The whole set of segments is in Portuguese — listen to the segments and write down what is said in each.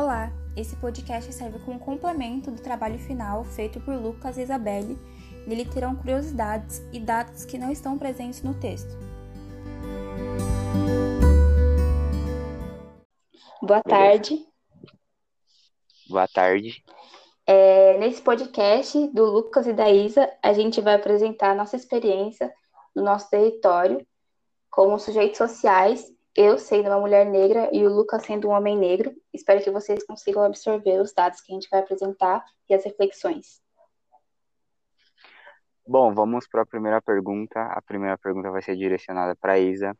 Olá, esse podcast serve como complemento do trabalho final feito por Lucas e Isabelle. Nele terão curiosidades e dados que não estão presentes no texto. Boa tarde. Boa tarde. É, nesse podcast do Lucas e da Isa, a gente vai apresentar a nossa experiência no nosso território como sujeitos sociais eu sendo uma mulher negra e o Lucas sendo um homem negro. Espero que vocês consigam absorver os dados que a gente vai apresentar e as reflexões. Bom, vamos para a primeira pergunta. A primeira pergunta vai ser direcionada para Isa.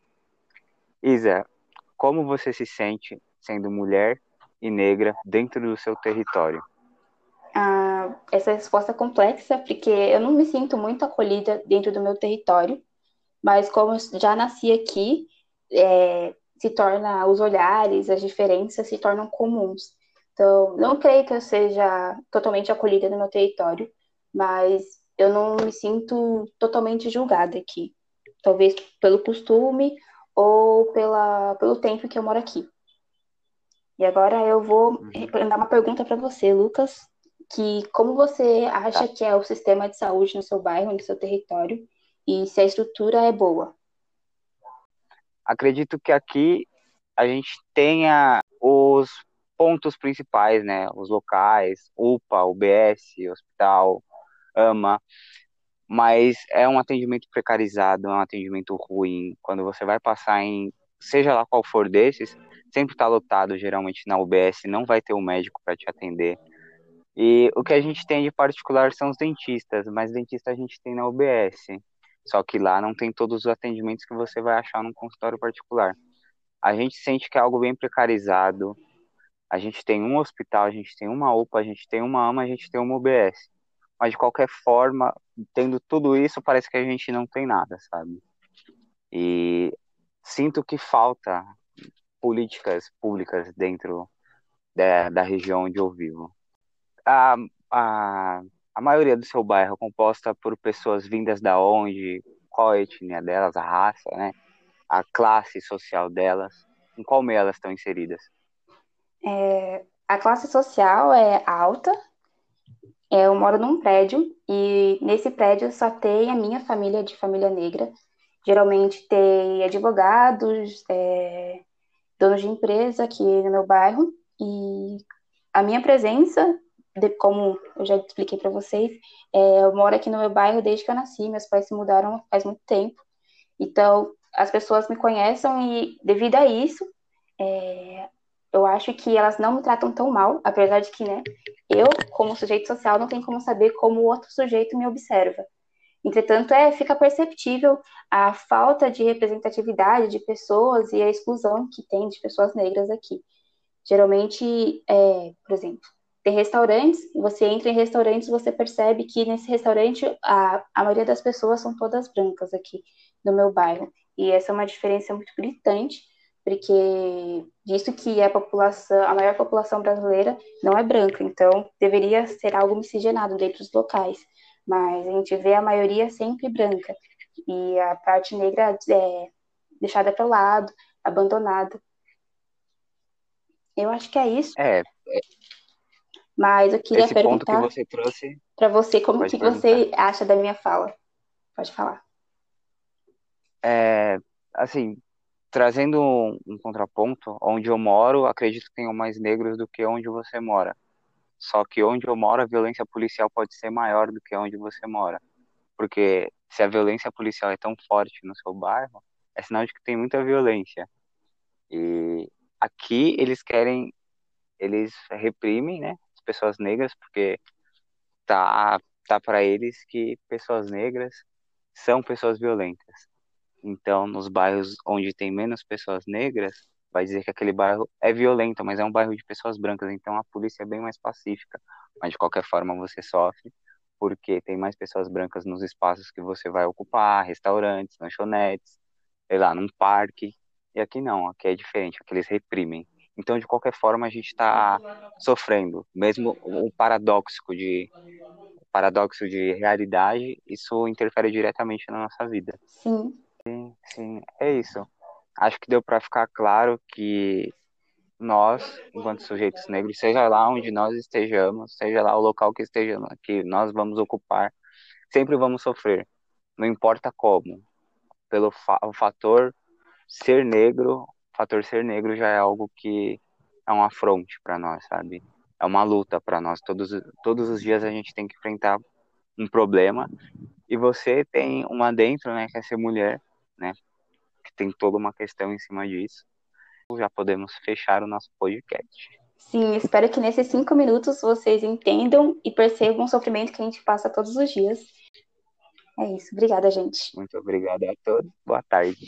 Isa, como você se sente sendo mulher e negra dentro do seu território? Ah, essa resposta é complexa, porque eu não me sinto muito acolhida dentro do meu território, mas como eu já nasci aqui, é, se torna, os olhares, as diferenças se tornam comuns. Então, não creio que eu seja totalmente acolhida no meu território, mas eu não me sinto totalmente julgada aqui. Talvez pelo costume ou pela, pelo tempo que eu moro aqui. E agora eu vou uhum. dar uma pergunta para você, Lucas, que como você acha tá. que é o sistema de saúde no seu bairro, no seu território, e se a estrutura é boa? Acredito que aqui a gente tenha os pontos principais, né? Os locais, UPA, UBS, hospital, AMA, mas é um atendimento precarizado, é um atendimento ruim. Quando você vai passar em, seja lá qual for desses, sempre está lotado, geralmente na UBS, não vai ter um médico para te atender. E o que a gente tem de particular são os dentistas, mas dentista a gente tem na UBS. Só que lá não tem todos os atendimentos que você vai achar num consultório particular. A gente sente que é algo bem precarizado. A gente tem um hospital, a gente tem uma UPA, a gente tem uma AMA, a gente tem uma UBS. Mas de qualquer forma, tendo tudo isso, parece que a gente não tem nada, sabe? E sinto que falta políticas públicas dentro da, da região onde eu vivo. A, a a maioria do seu bairro é composta por pessoas vindas da onde, qual a etnia delas, a raça, né? A classe social delas, em qual meio elas estão inseridas? É, a classe social é alta. É, eu moro num prédio e nesse prédio só tem a minha família de família negra. Geralmente tem advogados, é, donos de empresa aqui no meu bairro e a minha presença como eu já expliquei para vocês, é, eu moro aqui no meu bairro desde que eu nasci, meus pais se mudaram faz muito tempo. Então, as pessoas me conhecem e, devido a isso, é, eu acho que elas não me tratam tão mal, apesar de que, né, eu, como sujeito social, não tenho como saber como o outro sujeito me observa. Entretanto, é, fica perceptível a falta de representatividade de pessoas e a exclusão que tem de pessoas negras aqui. Geralmente, é, por exemplo, tem restaurantes, você entra em restaurantes, você percebe que nesse restaurante a, a maioria das pessoas são todas brancas aqui no meu bairro. E essa é uma diferença muito gritante, porque visto que a população, a maior população brasileira não é branca, então deveria ser algo miscigenado dentro dos locais. Mas a gente vê a maioria sempre branca. E a parte negra é deixada para o lado, abandonada. Eu acho que é isso. É, mas eu queria Esse perguntar ponto que você trouxe para você como que perguntar. você acha da minha fala. Pode falar. É, assim, trazendo um, um, contraponto, onde eu moro, acredito que tenham mais negros do que onde você mora. Só que onde eu moro, a violência policial pode ser maior do que onde você mora. Porque se a violência policial é tão forte no seu bairro, é sinal de que tem muita violência. E aqui eles querem, eles reprimem, né? Pessoas negras, porque tá, tá para eles que pessoas negras são pessoas violentas. Então, nos bairros onde tem menos pessoas negras, vai dizer que aquele bairro é violento, mas é um bairro de pessoas brancas, então a polícia é bem mais pacífica. Mas de qualquer forma você sofre, porque tem mais pessoas brancas nos espaços que você vai ocupar, restaurantes, lanchonetes, sei lá, num parque. E aqui não, aqui é diferente, aqui eles reprimem. Então, de qualquer forma, a gente está sofrendo. Mesmo o paradoxo de paradoxo de realidade, isso interfere diretamente na nossa vida. Sim. Sim, sim, é isso. Acho que deu para ficar claro que nós, enquanto sujeitos negros, seja lá onde nós estejamos, seja lá o local que estejamos, que nós vamos ocupar, sempre vamos sofrer, não importa como. Pelo fa o fator ser negro, fator ser negro já é algo que é um afronte para nós, sabe? É uma luta para nós. Todos, todos os dias a gente tem que enfrentar um problema. E você tem uma dentro, né, que é ser mulher, né? Que tem toda uma questão em cima disso. Já podemos fechar o nosso podcast. Sim, espero que nesses cinco minutos vocês entendam e percebam o sofrimento que a gente passa todos os dias. É isso. Obrigada, gente. Muito obrigada a todos. Boa tarde.